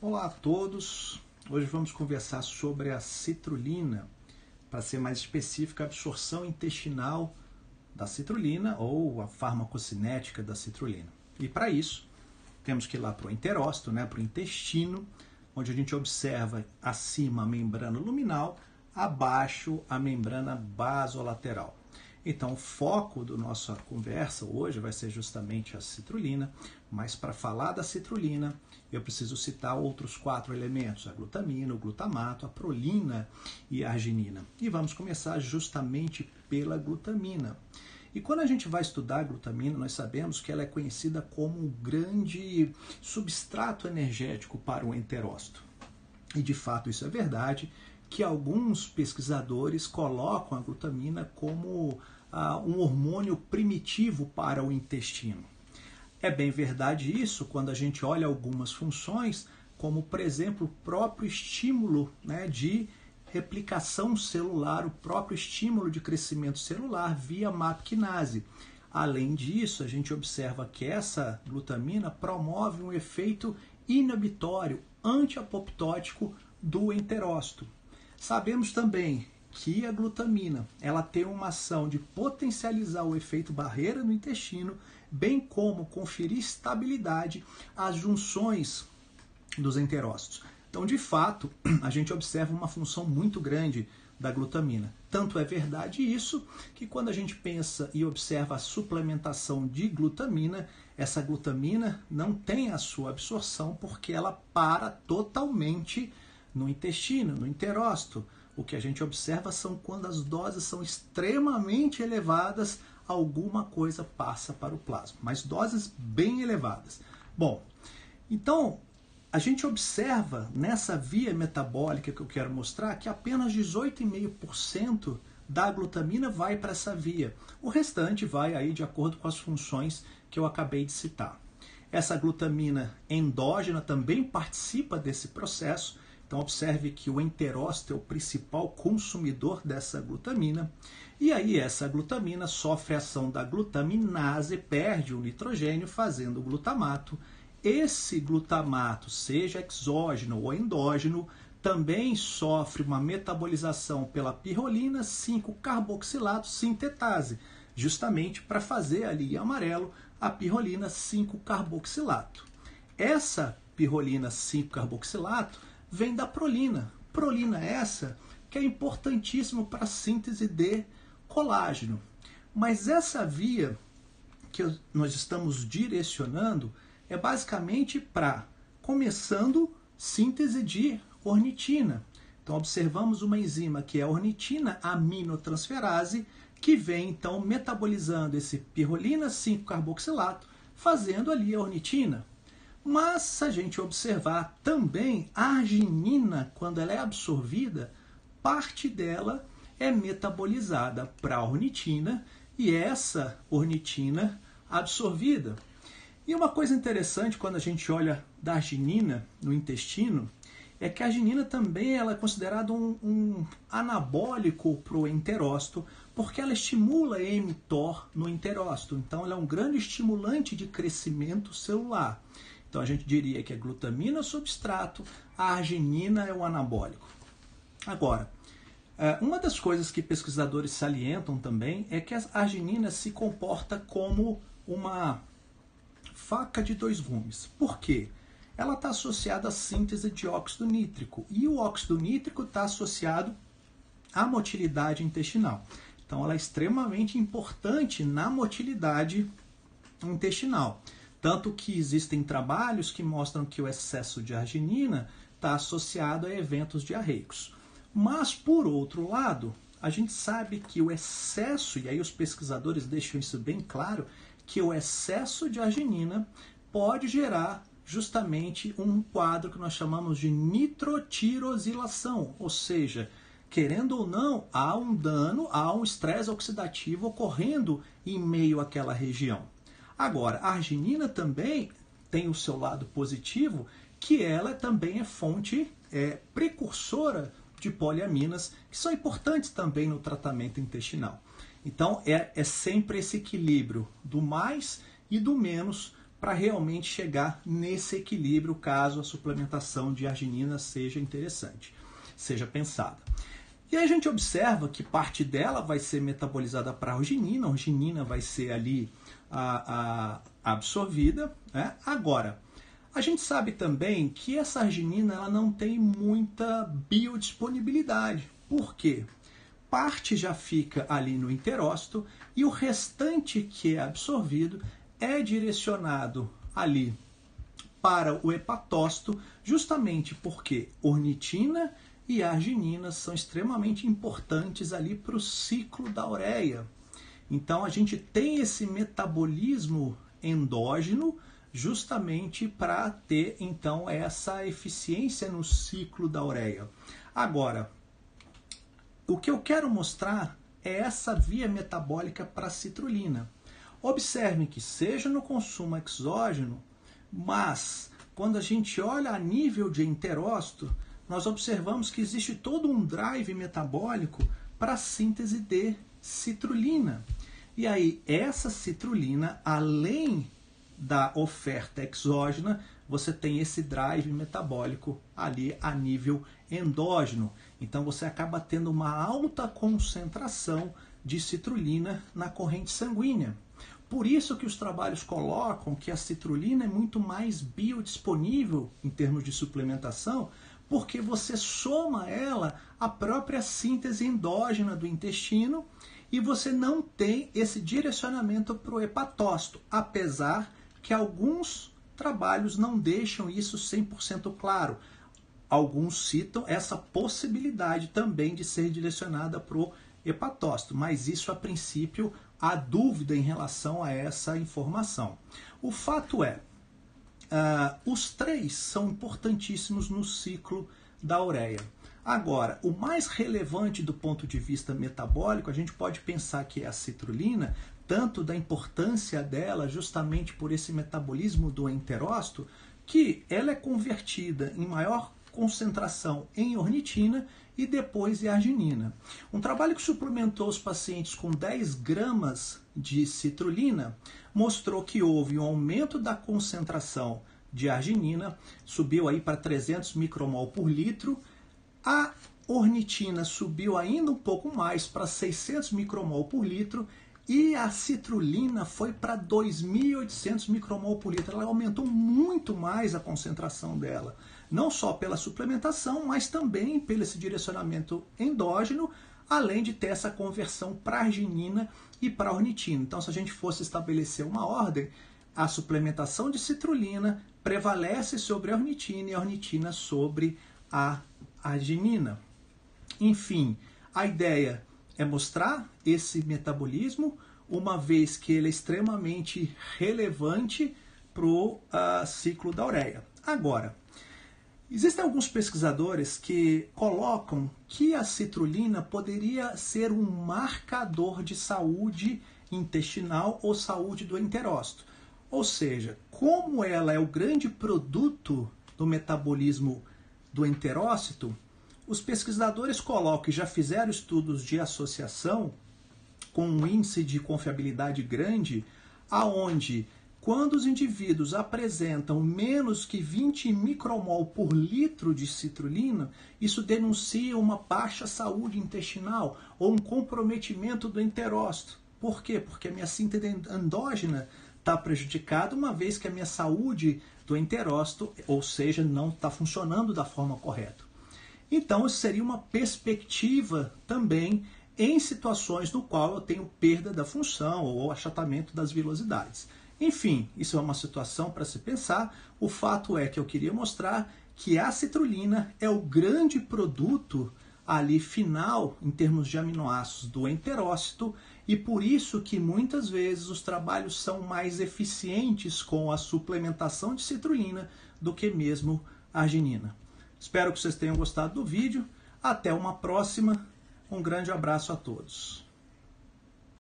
Olá a todos. Hoje vamos conversar sobre a citrulina, para ser mais específica, a absorção intestinal da citrulina ou a farmacocinética da citrulina. E para isso, temos que ir lá para o enterócito, né, para o intestino, onde a gente observa acima a membrana luminal, abaixo a membrana basolateral. Então, o foco da nossa conversa hoje vai ser justamente a citrulina, mas para falar da citrulina, eu preciso citar outros quatro elementos: a glutamina, o glutamato, a prolina e a arginina. E vamos começar justamente pela glutamina. E quando a gente vai estudar a glutamina, nós sabemos que ela é conhecida como um grande substrato energético para o enterócito. E de fato isso é verdade, que alguns pesquisadores colocam a glutamina como ah, um hormônio primitivo para o intestino. É bem verdade isso quando a gente olha algumas funções, como por exemplo o próprio estímulo né, de replicação celular, o próprio estímulo de crescimento celular via MAP-quinase. Além disso, a gente observa que essa glutamina promove um efeito inibitório antiapoptótico do enterócito. Sabemos também que a glutamina ela tem uma ação de potencializar o efeito barreira no intestino, bem como conferir estabilidade às junções dos enterócitos. Então, de fato, a gente observa uma função muito grande da glutamina. Tanto é verdade isso que quando a gente pensa e observa a suplementação de glutamina, essa glutamina não tem a sua absorção porque ela para totalmente no intestino, no enterócito. O que a gente observa são quando as doses são extremamente elevadas, alguma coisa passa para o plasma, mas doses bem elevadas. Bom, então a gente observa nessa via metabólica que eu quero mostrar que apenas 18,5% da glutamina vai para essa via. O restante vai aí de acordo com as funções que eu acabei de citar. Essa glutamina endógena também participa desse processo, então observe que o enterócito é o principal consumidor dessa glutamina. E aí essa glutamina sofre a ação da glutaminase, perde o nitrogênio fazendo o glutamato esse glutamato, seja exógeno ou endógeno, também sofre uma metabolização pela pirrolina 5-carboxilato sintetase, justamente para fazer ali em amarelo a pirrolina 5-carboxilato. Essa pirrolina 5-carboxilato vem da prolina. Prolina essa que é importantíssimo para a síntese de colágeno. Mas essa via que nós estamos direcionando é basicamente para, começando, síntese de ornitina. Então, observamos uma enzima que é a ornitina aminotransferase, que vem então metabolizando esse pirrolina 5-carboxilato, fazendo ali a ornitina. Mas, se a gente observar também a arginina, quando ela é absorvida, parte dela é metabolizada para a ornitina e essa ornitina absorvida e uma coisa interessante quando a gente olha da arginina no intestino é que a arginina também ela é considerada um, um anabólico para o enterócito, porque ela estimula mTOR no enterócito. Então, ela é um grande estimulante de crescimento celular. Então, a gente diria que a glutamina é o substrato, a arginina é o anabólico. Agora, é, uma das coisas que pesquisadores salientam também é que a arginina se comporta como uma faca de dois gumes. Por quê? Ela está associada à síntese de óxido nítrico e o óxido nítrico está associado à motilidade intestinal. Então, ela é extremamente importante na motilidade intestinal. Tanto que existem trabalhos que mostram que o excesso de arginina está associado a eventos diarreicos. Mas, por outro lado, a gente sabe que o excesso, e aí os pesquisadores deixam isso bem claro, que o excesso de arginina pode gerar justamente um quadro que nós chamamos de nitrotirosilação, ou seja, querendo ou não, há um dano, há um estresse oxidativo ocorrendo em meio àquela região. Agora, a arginina também tem o seu lado positivo, que ela também é fonte é, precursora de poliaminas, que são importantes também no tratamento intestinal. Então é, é sempre esse equilíbrio do mais e do menos para realmente chegar nesse equilíbrio caso a suplementação de arginina seja interessante, seja pensada. E aí a gente observa que parte dela vai ser metabolizada para arginina, a arginina vai ser ali a, a absorvida. Né? Agora, a gente sabe também que essa arginina ela não tem muita biodisponibilidade. Por quê? Parte já fica ali no enterócito e o restante que é absorvido é direcionado ali para o hepatócito, justamente porque ornitina e arginina são extremamente importantes ali para o ciclo da ureia. Então a gente tem esse metabolismo endógeno justamente para ter então essa eficiência no ciclo da ureia. Agora, o que eu quero mostrar é essa via metabólica para a citrulina. Observe que seja no consumo exógeno, mas quando a gente olha a nível de enterócito, nós observamos que existe todo um drive metabólico para a síntese de citrulina. E aí, essa citrulina, além da oferta exógena, você tem esse drive metabólico ali a nível endógeno. Então você acaba tendo uma alta concentração de citrulina na corrente sanguínea. Por isso que os trabalhos colocam que a citrulina é muito mais biodisponível em termos de suplementação, porque você soma ela à própria síntese endógena do intestino e você não tem esse direcionamento para o hepatócito, apesar que alguns trabalhos não deixam isso 100% claro. Alguns citam essa possibilidade também de ser direcionada para o hepatócito, mas isso a princípio há dúvida em relação a essa informação. O fato é, uh, os três são importantíssimos no ciclo da ureia. Agora, o mais relevante do ponto de vista metabólico, a gente pode pensar que é a citrulina, tanto da importância dela justamente por esse metabolismo do enterócito, que ela é convertida em maior concentração em ornitina e depois em arginina. Um trabalho que suplementou os pacientes com 10 gramas de citrulina mostrou que houve um aumento da concentração de arginina, subiu aí para 300 micromol por litro, a ornitina subiu ainda um pouco mais para 600 micromol por litro e a citrulina foi para 2.800 micromol por litro. Ela aumentou muito mais a concentração dela não só pela suplementação, mas também pelo esse direcionamento endógeno, além de ter essa conversão para arginina e para ornitina. Então, se a gente fosse estabelecer uma ordem, a suplementação de citrulina prevalece sobre a ornitina e a ornitina sobre a arginina. Enfim, a ideia é mostrar esse metabolismo, uma vez que ele é extremamente relevante para o uh, ciclo da ureia. Agora, Existem alguns pesquisadores que colocam que a citrulina poderia ser um marcador de saúde intestinal ou saúde do enterócito. Ou seja, como ela é o grande produto do metabolismo do enterócito, os pesquisadores colocam e já fizeram estudos de associação com um índice de confiabilidade grande, aonde quando os indivíduos apresentam menos que 20 micromol por litro de citrulina, isso denuncia uma baixa saúde intestinal ou um comprometimento do enterócito. Por quê? Porque a minha síntese endógena está prejudicada, uma vez que a minha saúde do enterócito, ou seja, não está funcionando da forma correta. Então, isso seria uma perspectiva também em situações no qual eu tenho perda da função ou achatamento das vilosidades. Enfim, isso é uma situação para se pensar. O fato é que eu queria mostrar que a citrulina é o grande produto ali final em termos de aminoácidos do enterócito e por isso que muitas vezes os trabalhos são mais eficientes com a suplementação de citrulina do que mesmo arginina. Espero que vocês tenham gostado do vídeo. Até uma próxima. Um grande abraço a todos.